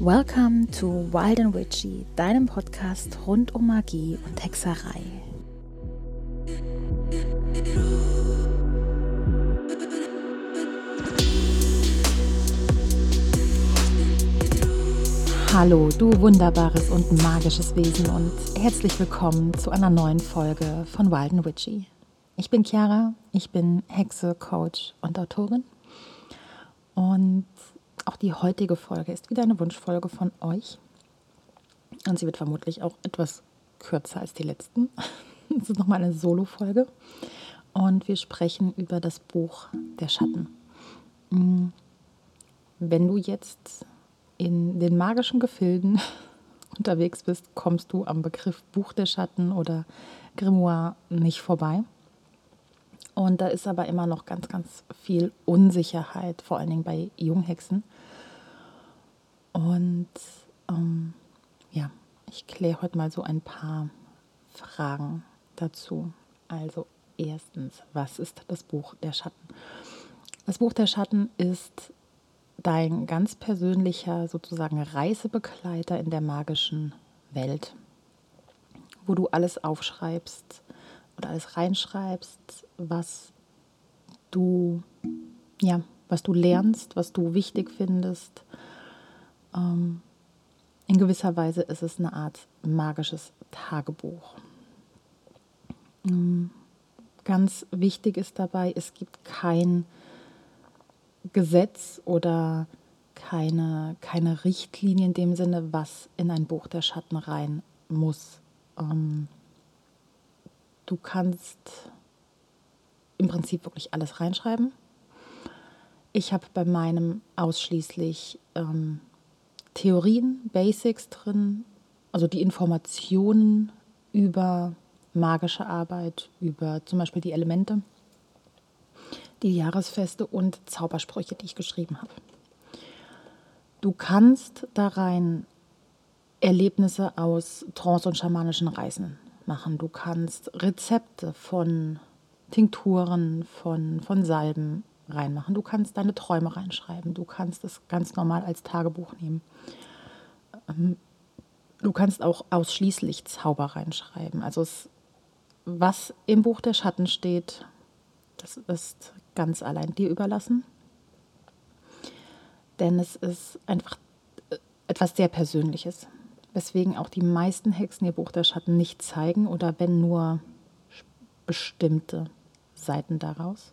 Welcome to Wild and Witchy, deinem Podcast rund um Magie und Hexerei. Hallo, du wunderbares und magisches Wesen und herzlich willkommen zu einer neuen Folge von Wild and Witchy. Ich bin Chiara, ich bin Hexe, Coach und Autorin und auch die heutige Folge ist wieder eine Wunschfolge von euch. Und sie wird vermutlich auch etwas kürzer als die letzten. Es ist nochmal eine Solo-Folge. Und wir sprechen über das Buch Der Schatten. Mm. Wenn du jetzt in den magischen Gefilden unterwegs bist, kommst du am Begriff Buch der Schatten oder Grimoire nicht vorbei. Und da ist aber immer noch ganz, ganz viel Unsicherheit, vor allen Dingen bei Junghexen. Und ähm, ja, ich kläre heute mal so ein paar Fragen dazu. Also erstens, was ist das Buch der Schatten? Das Buch der Schatten ist dein ganz persönlicher sozusagen Reisebegleiter in der magischen Welt, wo du alles aufschreibst oder alles reinschreibst, was du ja, was du lernst, was du wichtig findest, ähm, in gewisser Weise ist es eine Art magisches Tagebuch. Ähm, ganz wichtig ist dabei, es gibt kein Gesetz oder keine, keine Richtlinie in dem Sinne, was in ein Buch der Schatten rein muss. Ähm, du kannst im Prinzip wirklich alles reinschreiben. Ich habe bei meinem ausschließlich ähm, Theorien, Basics drin, also die Informationen über magische Arbeit, über zum Beispiel die Elemente, die Jahresfeste und Zaubersprüche, die ich geschrieben habe. Du kannst da rein Erlebnisse aus trance- und schamanischen Reisen machen. Du kannst Rezepte von Tinkturen, von, von Salben reinmachen. Du kannst deine Träume reinschreiben. Du kannst es ganz normal als Tagebuch nehmen. Ähm, du kannst auch ausschließlich Zauber reinschreiben. Also es, was im Buch der Schatten steht, das ist ganz allein dir überlassen. Denn es ist einfach äh, etwas sehr Persönliches. Weswegen auch die meisten Hexen ihr Buch der Schatten nicht zeigen oder wenn nur bestimmte Seiten daraus.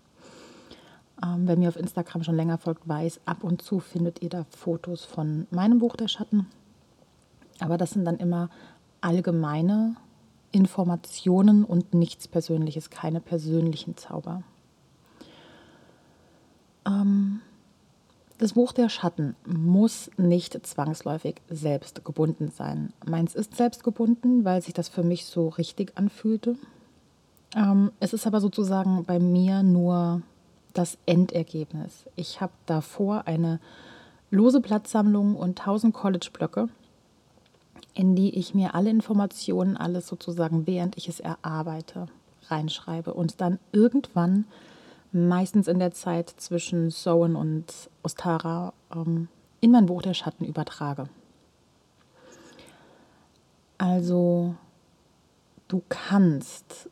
Ähm, wer mir auf Instagram schon länger folgt, weiß, ab und zu findet ihr da Fotos von meinem Buch der Schatten. Aber das sind dann immer allgemeine Informationen und nichts Persönliches, keine persönlichen Zauber. Das Buch der Schatten muss nicht zwangsläufig selbst gebunden sein. Meins ist selbst gebunden, weil sich das für mich so richtig anfühlte. Ähm, es ist aber sozusagen bei mir nur das Endergebnis. Ich habe davor eine lose Platzsammlung und 1000 College-Blöcke, in die ich mir alle Informationen, alles sozusagen, während ich es erarbeite, reinschreibe und dann irgendwann, meistens in der Zeit zwischen Sowen und Ostara, ähm, in mein Buch der Schatten übertrage. Also, du kannst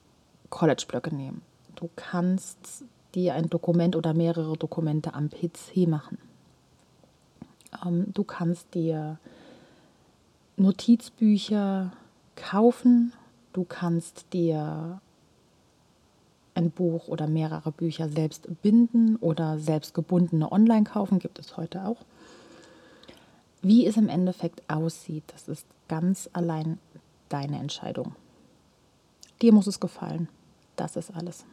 College-Blöcke nehmen. Du kannst dir ein Dokument oder mehrere Dokumente am PC machen. Ähm, du kannst dir Notizbücher kaufen. Du kannst dir ein Buch oder mehrere Bücher selbst binden oder selbst gebundene online kaufen, gibt es heute auch. Wie es im Endeffekt aussieht, das ist ganz allein deine Entscheidung. Dir muss es gefallen. Das ist alles.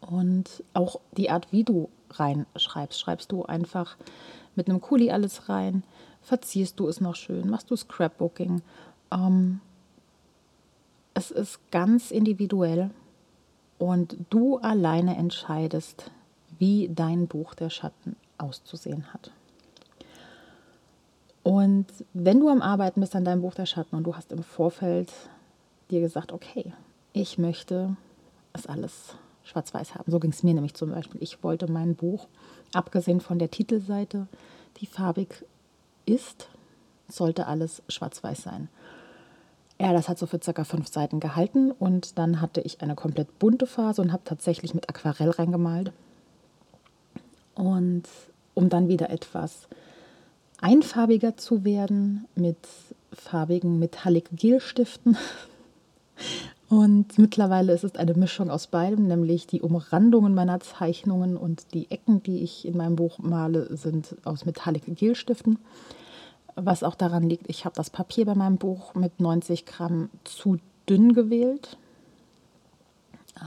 Und auch die Art, wie du reinschreibst, schreibst du einfach mit einem Kuli alles rein, verzierst du es noch schön, machst du Scrapbooking. Ähm, es ist ganz individuell und du alleine entscheidest, wie dein Buch der Schatten auszusehen hat. Und wenn du am Arbeiten bist an deinem Buch der Schatten und du hast im Vorfeld dir gesagt, okay, ich möchte es alles schwarz-weiß haben. So ging es mir nämlich zum Beispiel. Ich wollte mein Buch, abgesehen von der Titelseite, die farbig ist, sollte alles schwarz-weiß sein. Ja, das hat so für circa fünf Seiten gehalten und dann hatte ich eine komplett bunte Phase und habe tatsächlich mit Aquarell reingemalt. Und um dann wieder etwas einfarbiger zu werden mit farbigen Metallic Gelstiften. Und mittlerweile ist es eine Mischung aus beidem, nämlich die Umrandungen meiner Zeichnungen und die Ecken, die ich in meinem Buch male, sind aus Metallic Gelstiften. Was auch daran liegt, ich habe das Papier bei meinem Buch mit 90 Gramm zu dünn gewählt.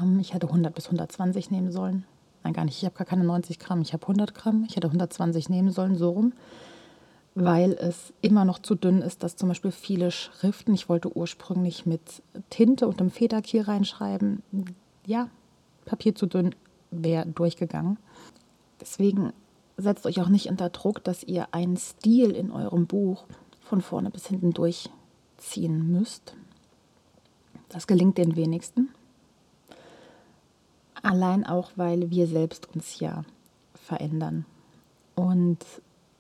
Ähm, ich hätte 100 bis 120 nehmen sollen. Nein, gar nicht. Ich habe gar keine 90 Gramm. Ich habe 100 Gramm. Ich hätte 120 nehmen sollen, so rum. Weil es immer noch zu dünn ist, dass zum Beispiel viele Schriften, ich wollte ursprünglich mit Tinte und einem Federkiel reinschreiben. Ja, Papier zu dünn wäre durchgegangen. Deswegen setzt euch auch nicht unter Druck, dass ihr einen Stil in eurem Buch von vorne bis hinten durchziehen müsst. Das gelingt den wenigsten. Allein auch, weil wir selbst uns ja verändern. Und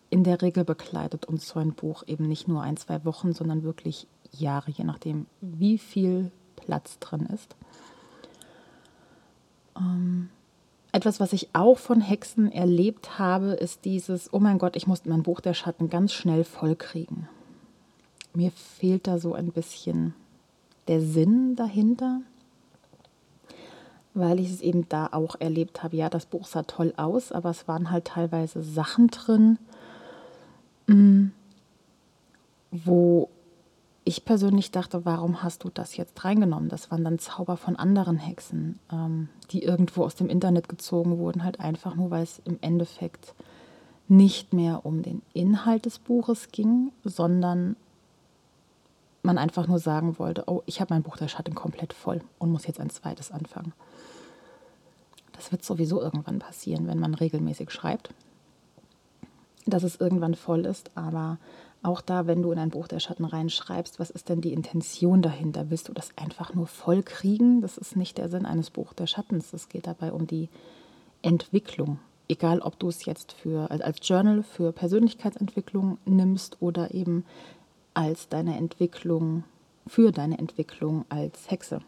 in der Regel begleitet uns so ein Buch eben nicht nur ein, zwei Wochen, sondern wirklich Jahre, je nachdem, wie viel Platz drin ist. Ähm, etwas, was ich auch von Hexen erlebt habe, ist dieses, oh mein Gott, ich musste mein Buch der Schatten ganz schnell vollkriegen. Mir fehlt da so ein bisschen der Sinn dahinter, weil ich es eben da auch erlebt habe. Ja, das Buch sah toll aus, aber es waren halt teilweise Sachen drin, mm, wo ich persönlich dachte, warum hast du das jetzt reingenommen? Das waren dann Zauber von anderen Hexen, ähm, die irgendwo aus dem Internet gezogen wurden, halt einfach nur, weil es im Endeffekt nicht mehr um den Inhalt des Buches ging, sondern man einfach nur sagen wollte, oh, ich habe mein Buch der Schatten komplett voll und muss jetzt ein zweites anfangen. Das wird sowieso irgendwann passieren, wenn man regelmäßig schreibt, dass es irgendwann voll ist, aber auch da, wenn du in ein Buch der Schatten reinschreibst, was ist denn die Intention dahinter? Willst du das einfach nur voll kriegen? Das ist nicht der Sinn eines Buch der Schattens. Es geht dabei um die Entwicklung. Egal, ob du es jetzt für, als Journal für Persönlichkeitsentwicklung nimmst oder eben als deine Entwicklung, für deine Entwicklung als Hexe.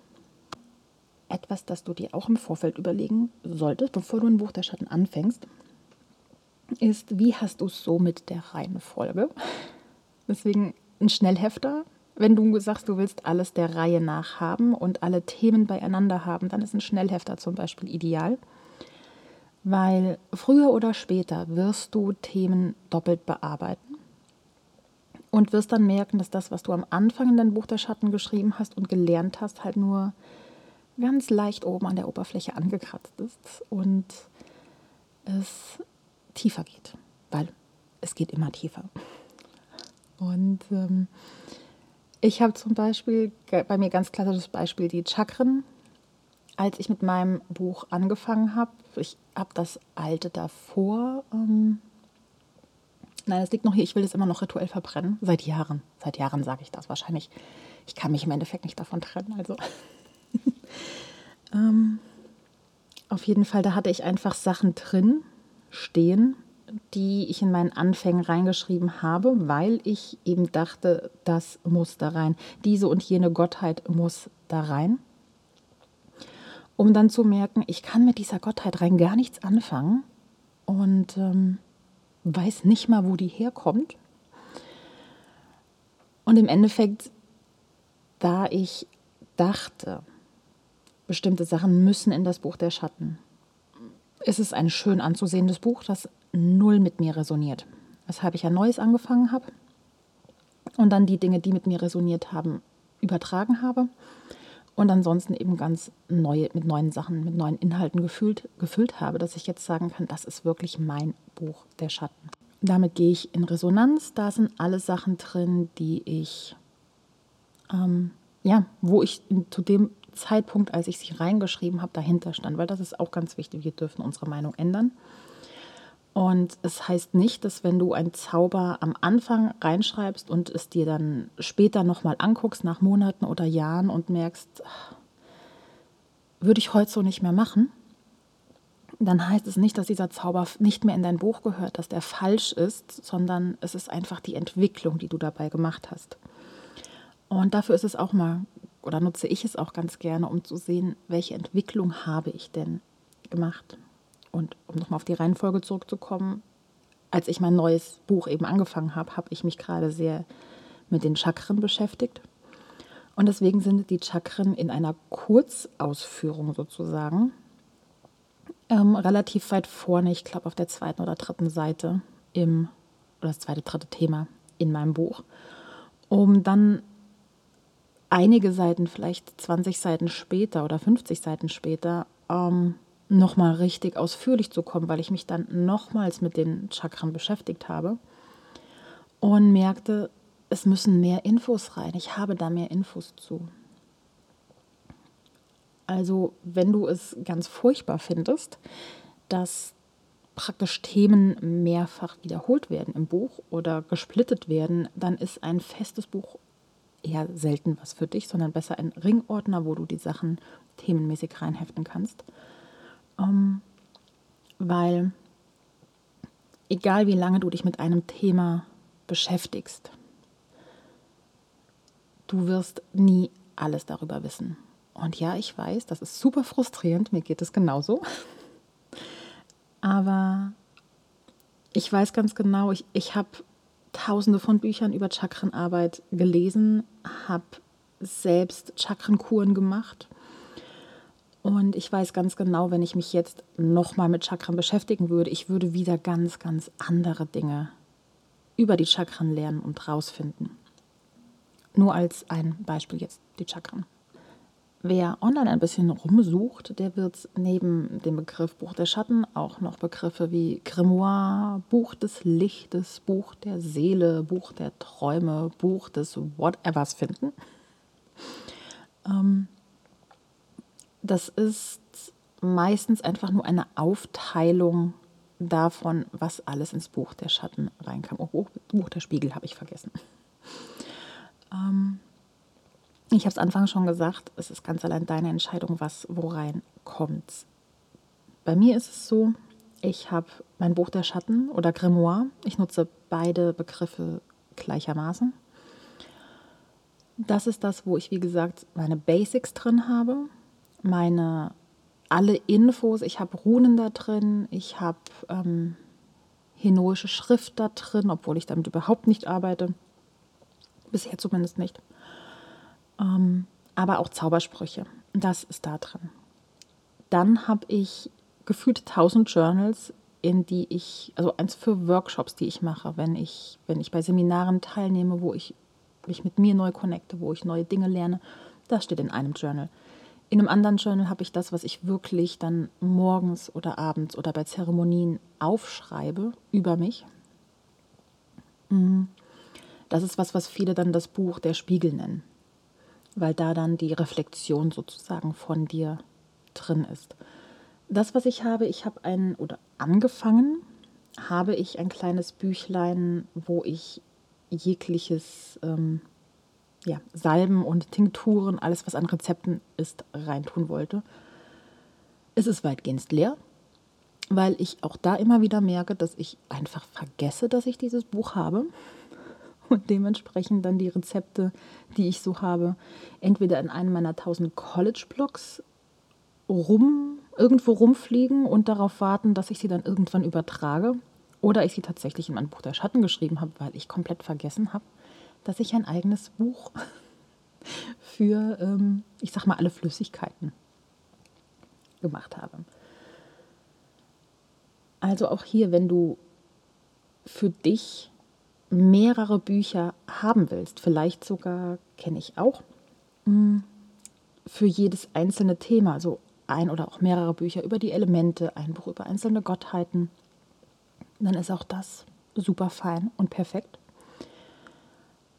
Etwas, das du dir auch im Vorfeld überlegen solltest, bevor du ein Buch der Schatten anfängst, ist, wie hast du es so mit der Reihenfolge? Deswegen ein Schnellhefter. Wenn du sagst, du willst alles der Reihe nach haben und alle Themen beieinander haben, dann ist ein Schnellhefter zum Beispiel ideal. Weil früher oder später wirst du Themen doppelt bearbeiten und wirst dann merken, dass das, was du am Anfang in dein Buch der Schatten geschrieben hast und gelernt hast, halt nur ganz leicht oben an der Oberfläche angekratzt ist und es tiefer geht, weil es geht immer tiefer. Und ähm, ich habe zum Beispiel, bei mir ganz klassisches Beispiel, die Chakren. Als ich mit meinem Buch angefangen habe, ich habe das alte davor, ähm, nein, es liegt noch hier, ich will das immer noch rituell verbrennen, seit Jahren. Seit Jahren sage ich das wahrscheinlich. Ich kann mich im Endeffekt nicht davon trennen, also. ähm, auf jeden Fall, da hatte ich einfach Sachen drin stehen, die ich in meinen Anfängen reingeschrieben habe, weil ich eben dachte, das muss da rein. Diese und jene Gottheit muss da rein. Um dann zu merken, ich kann mit dieser Gottheit rein gar nichts anfangen und ähm, weiß nicht mal, wo die herkommt. Und im Endeffekt, da ich dachte, bestimmte Sachen müssen in das Buch der Schatten, ist es ein schön anzusehendes Buch, das null mit mir resoniert. Weshalb ich ein neues angefangen habe und dann die Dinge, die mit mir resoniert haben, übertragen habe und ansonsten eben ganz neue, mit neuen Sachen, mit neuen Inhalten gefüllt, gefüllt habe, dass ich jetzt sagen kann, das ist wirklich mein Buch der Schatten. Damit gehe ich in Resonanz. Da sind alle Sachen drin, die ich, ähm, ja, wo ich zu dem Zeitpunkt, als ich sie reingeschrieben habe, dahinter stand, weil das ist auch ganz wichtig. Wir dürfen unsere Meinung ändern. Und es heißt nicht, dass wenn du einen Zauber am Anfang reinschreibst und es dir dann später nochmal anguckst, nach Monaten oder Jahren und merkst, würde ich heute so nicht mehr machen, dann heißt es nicht, dass dieser Zauber nicht mehr in dein Buch gehört, dass der falsch ist, sondern es ist einfach die Entwicklung, die du dabei gemacht hast. Und dafür ist es auch mal, oder nutze ich es auch ganz gerne, um zu sehen, welche Entwicklung habe ich denn gemacht. Und um nochmal auf die Reihenfolge zurückzukommen, als ich mein neues Buch eben angefangen habe, habe ich mich gerade sehr mit den Chakren beschäftigt. Und deswegen sind die Chakren in einer Kurzausführung sozusagen ähm, relativ weit vorne, ich glaube auf der zweiten oder dritten Seite im, oder das zweite, dritte Thema in meinem Buch, um dann einige Seiten, vielleicht 20 Seiten später oder 50 Seiten später, ähm, nochmal richtig ausführlich zu kommen, weil ich mich dann nochmals mit den Chakren beschäftigt habe und merkte, es müssen mehr Infos rein. Ich habe da mehr Infos zu. Also wenn du es ganz furchtbar findest, dass praktisch Themen mehrfach wiederholt werden im Buch oder gesplittet werden, dann ist ein festes Buch eher selten was für dich, sondern besser ein Ringordner, wo du die Sachen themenmäßig reinheften kannst. Ähm, weil egal wie lange du dich mit einem Thema beschäftigst, du wirst nie alles darüber wissen. Und ja, ich weiß, das ist super frustrierend, mir geht es genauso. Aber ich weiß ganz genau, ich, ich habe tausende von Büchern über Chakrenarbeit gelesen, habe selbst Chakrenkuren gemacht. Und ich weiß ganz genau, wenn ich mich jetzt nochmal mit Chakren beschäftigen würde, ich würde wieder ganz, ganz andere Dinge über die Chakren lernen und rausfinden. Nur als ein Beispiel jetzt die Chakren. Wer online ein bisschen rumsucht, der wird neben dem Begriff Buch der Schatten auch noch Begriffe wie Grimoire, Buch des Lichtes, Buch der Seele, Buch der Träume, Buch des Whatevers finden. Ähm, das ist meistens einfach nur eine Aufteilung davon, was alles ins Buch der Schatten reinkam. Oh, Buch der Spiegel habe ich vergessen. Ähm, ich habe es Anfang schon gesagt, es ist ganz allein deine Entscheidung, was wo reinkommt. Bei mir ist es so, ich habe mein Buch der Schatten oder Grimoire. Ich nutze beide Begriffe gleichermaßen. Das ist das, wo ich, wie gesagt, meine Basics drin habe, meine alle Infos. Ich habe Runen da drin, ich habe ähm, henoische Schrift da drin, obwohl ich damit überhaupt nicht arbeite. Bisher zumindest nicht. Ähm, aber auch Zaubersprüche. Das ist da drin. Dann habe ich gefühlt 1000 Journals, in die ich, also eins für Workshops, die ich mache, wenn ich, wenn ich bei Seminaren teilnehme, wo ich mich mit mir neu connecte, wo ich neue Dinge lerne. Das steht in einem Journal. In einem anderen Journal habe ich das, was ich wirklich dann morgens oder abends oder bei Zeremonien aufschreibe über mich. Mhm. Das ist was, was viele dann das Buch der Spiegel nennen weil da dann die Reflexion sozusagen von dir drin ist. Das, was ich habe, ich habe ein oder angefangen, habe ich ein kleines Büchlein, wo ich jegliches ähm, ja, Salben und Tinkturen, alles was an Rezepten ist, reintun wollte. Es ist weitgehend leer, weil ich auch da immer wieder merke, dass ich einfach vergesse, dass ich dieses Buch habe und dementsprechend dann die Rezepte, die ich so habe, entweder in einem meiner tausend College-Blogs rum, irgendwo rumfliegen und darauf warten, dass ich sie dann irgendwann übertrage. Oder ich sie tatsächlich in mein Buch der Schatten geschrieben habe, weil ich komplett vergessen habe, dass ich ein eigenes Buch für, ähm, ich sag mal, alle Flüssigkeiten gemacht habe. Also auch hier, wenn du für dich mehrere Bücher haben willst, vielleicht sogar, kenne ich auch, mm, für jedes einzelne Thema, also ein oder auch mehrere Bücher über die Elemente, ein Buch über einzelne Gottheiten, dann ist auch das super fein und perfekt,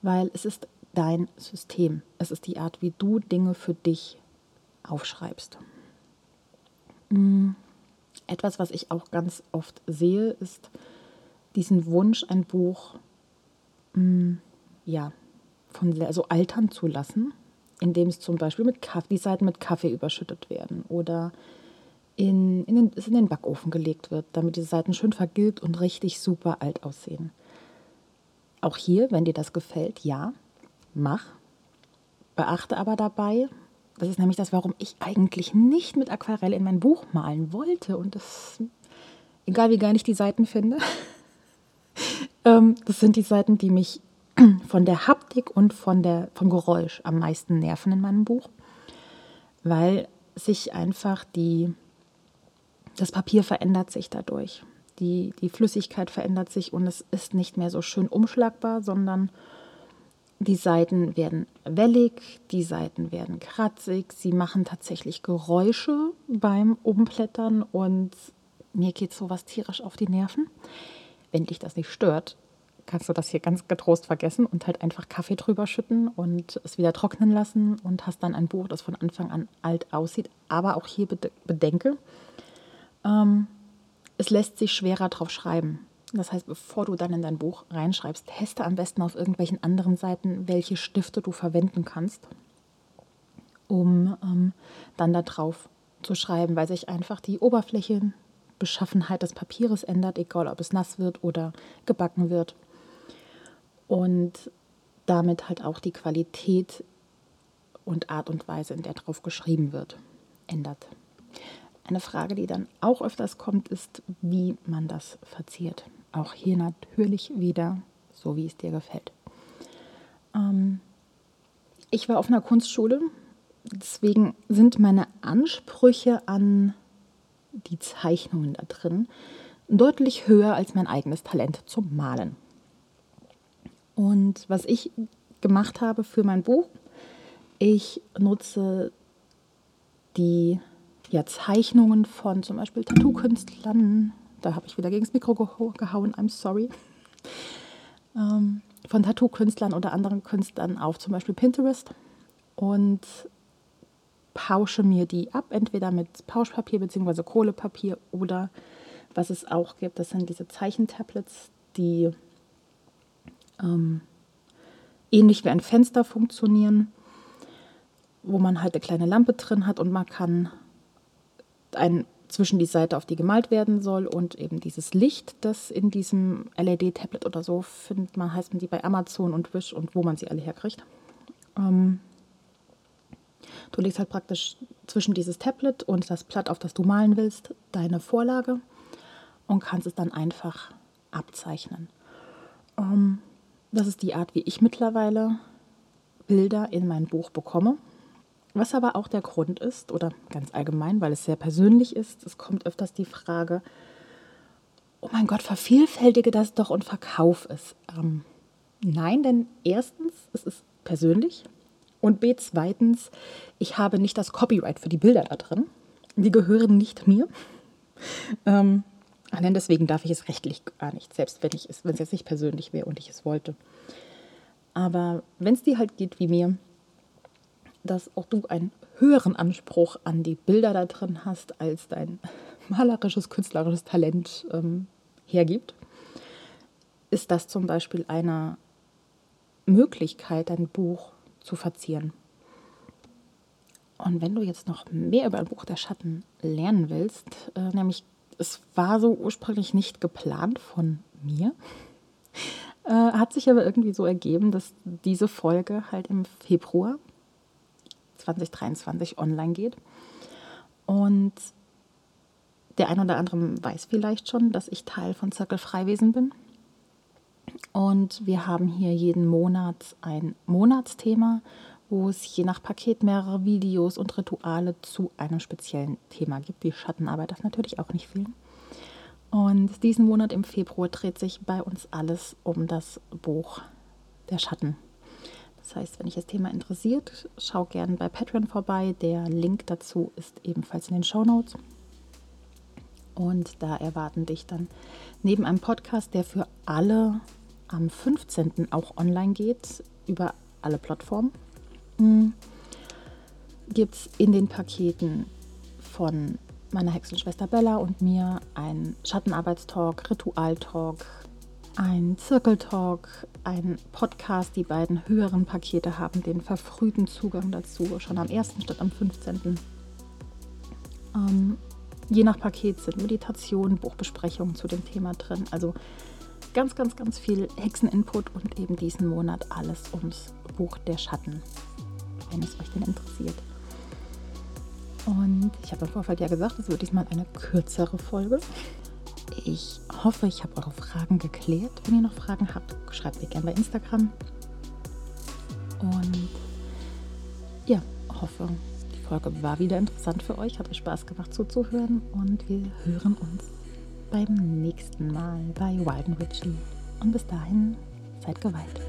weil es ist dein System. Es ist die Art, wie du Dinge für dich aufschreibst. Mm, etwas, was ich auch ganz oft sehe, ist diesen Wunsch, ein Buch Mm, ja, von also altern zu lassen, indem es zum Beispiel mit Kaffee, die Seiten mit Kaffee überschüttet werden oder in, in, den, in den Backofen gelegt wird, damit die Seiten schön vergilbt und richtig super alt aussehen. Auch hier, wenn dir das gefällt, ja, mach. Beachte aber dabei, das ist nämlich das, warum ich eigentlich nicht mit Aquarell in mein Buch malen wollte. Und das, egal wie geil ich die Seiten finde, ähm, das sind die Seiten, die mich von der Haptik und von der, vom Geräusch am meisten nerven in meinem Buch, weil sich einfach die, das Papier verändert sich dadurch. Die, die Flüssigkeit verändert sich und es ist nicht mehr so schön umschlagbar, sondern die Seiten werden wellig, die Seiten werden kratzig, sie machen tatsächlich Geräusche beim Umblättern und mir geht sowas tierisch auf die Nerven. Wenn dich das nicht stört, kannst du das hier ganz getrost vergessen und halt einfach Kaffee drüber schütten und es wieder trocknen lassen und hast dann ein Buch, das von Anfang an alt aussieht. Aber auch hier bedenke, ähm, es lässt sich schwerer drauf schreiben. Das heißt, bevor du dann in dein Buch reinschreibst, teste am besten auf irgendwelchen anderen Seiten, welche Stifte du verwenden kannst, um ähm, dann darauf zu schreiben, weil sich einfach die Oberflächenbeschaffenheit des Papieres ändert, egal ob es nass wird oder gebacken wird. Und damit halt auch die Qualität und Art und Weise, in der drauf geschrieben wird, ändert. Eine Frage, die dann auch öfters kommt, ist, wie man das verziert. Auch hier natürlich wieder so, wie es dir gefällt. Ähm, ich war auf einer Kunstschule, deswegen sind meine Ansprüche an die Zeichnungen da drin deutlich höher als mein eigenes Talent zum Malen. Und was ich gemacht habe für mein Buch, ich nutze die ja, Zeichnungen von zum Beispiel Tattoo-Künstlern, da habe ich wieder gegen das Mikro gehauen, I'm sorry, ähm, von Tattoo-Künstlern oder anderen Künstlern auf zum Beispiel Pinterest. Und pausche mir die ab, entweder mit Pauschpapier bzw. Kohlepapier oder was es auch gibt, das sind diese Zeichentablets, die ähm, ähnlich wie ein Fenster funktionieren, wo man halt eine kleine Lampe drin hat und man kann ein zwischen die Seite, auf die gemalt werden soll und eben dieses Licht, das in diesem LED-Tablet oder so findet man, heißt man die bei Amazon und Wish und wo man sie alle herkriegt. Ähm, du legst halt praktisch zwischen dieses Tablet und das Blatt, auf das du malen willst, deine Vorlage und kannst es dann einfach abzeichnen. Ähm, das ist die Art, wie ich mittlerweile Bilder in mein Buch bekomme. Was aber auch der Grund ist, oder ganz allgemein, weil es sehr persönlich ist, es kommt öfters die Frage, oh mein Gott, vervielfältige das doch und verkauf es. Ähm, nein, denn erstens, es ist persönlich und b, zweitens, ich habe nicht das Copyright für die Bilder da drin. Die gehören nicht mir. Ähm, denn deswegen darf ich es rechtlich gar nicht, selbst wenn, ich es, wenn es jetzt nicht persönlich wäre und ich es wollte. Aber wenn es dir halt geht wie mir, dass auch du einen höheren Anspruch an die Bilder da drin hast, als dein malerisches, künstlerisches Talent ähm, hergibt, ist das zum Beispiel eine Möglichkeit, dein Buch zu verzieren. Und wenn du jetzt noch mehr über ein Buch der Schatten lernen willst, äh, nämlich es war so ursprünglich nicht geplant von mir, äh, hat sich aber irgendwie so ergeben, dass diese Folge halt im Februar 2023 online geht. Und der ein oder andere weiß vielleicht schon, dass ich Teil von Zirkel Freiwesen bin. Und wir haben hier jeden Monat ein Monatsthema, wo es je nach Paket mehrere Videos und Rituale zu einem speziellen Thema gibt. Die Schattenarbeit darf natürlich auch nicht fehlen. Und diesen Monat im Februar dreht sich bei uns alles um das Buch der Schatten. Das heißt, wenn dich das Thema interessiert, schau gerne bei Patreon vorbei. Der Link dazu ist ebenfalls in den Show Notes. Und da erwarten dich dann neben einem Podcast, der für alle am 15. auch online geht, über alle Plattformen, hm, gibt es in den Paketen von meiner Hexenschwester Bella und mir ein Schattenarbeitstalk, Ritualtalk, ein Zirkeltalk, ein Podcast. Die beiden höheren Pakete haben den verfrühten Zugang dazu, schon am 1. statt am 15. Ähm, je nach Paket sind Meditationen, Buchbesprechungen zu dem Thema drin. Also ganz, ganz, ganz viel Hexeninput und eben diesen Monat alles ums Buch der Schatten, wenn es euch denn interessiert. Und ich habe im Vorfeld ja gesagt, es wird diesmal eine kürzere Folge. Ich hoffe, ich habe eure Fragen geklärt. Wenn ihr noch Fragen habt, schreibt mir gerne bei Instagram. Und ja, hoffe, die Folge war wieder interessant für euch, hat euch Spaß gemacht zuzuhören und wir hören uns beim nächsten Mal bei Wild and Witchy. Und bis dahin, seid geweiht.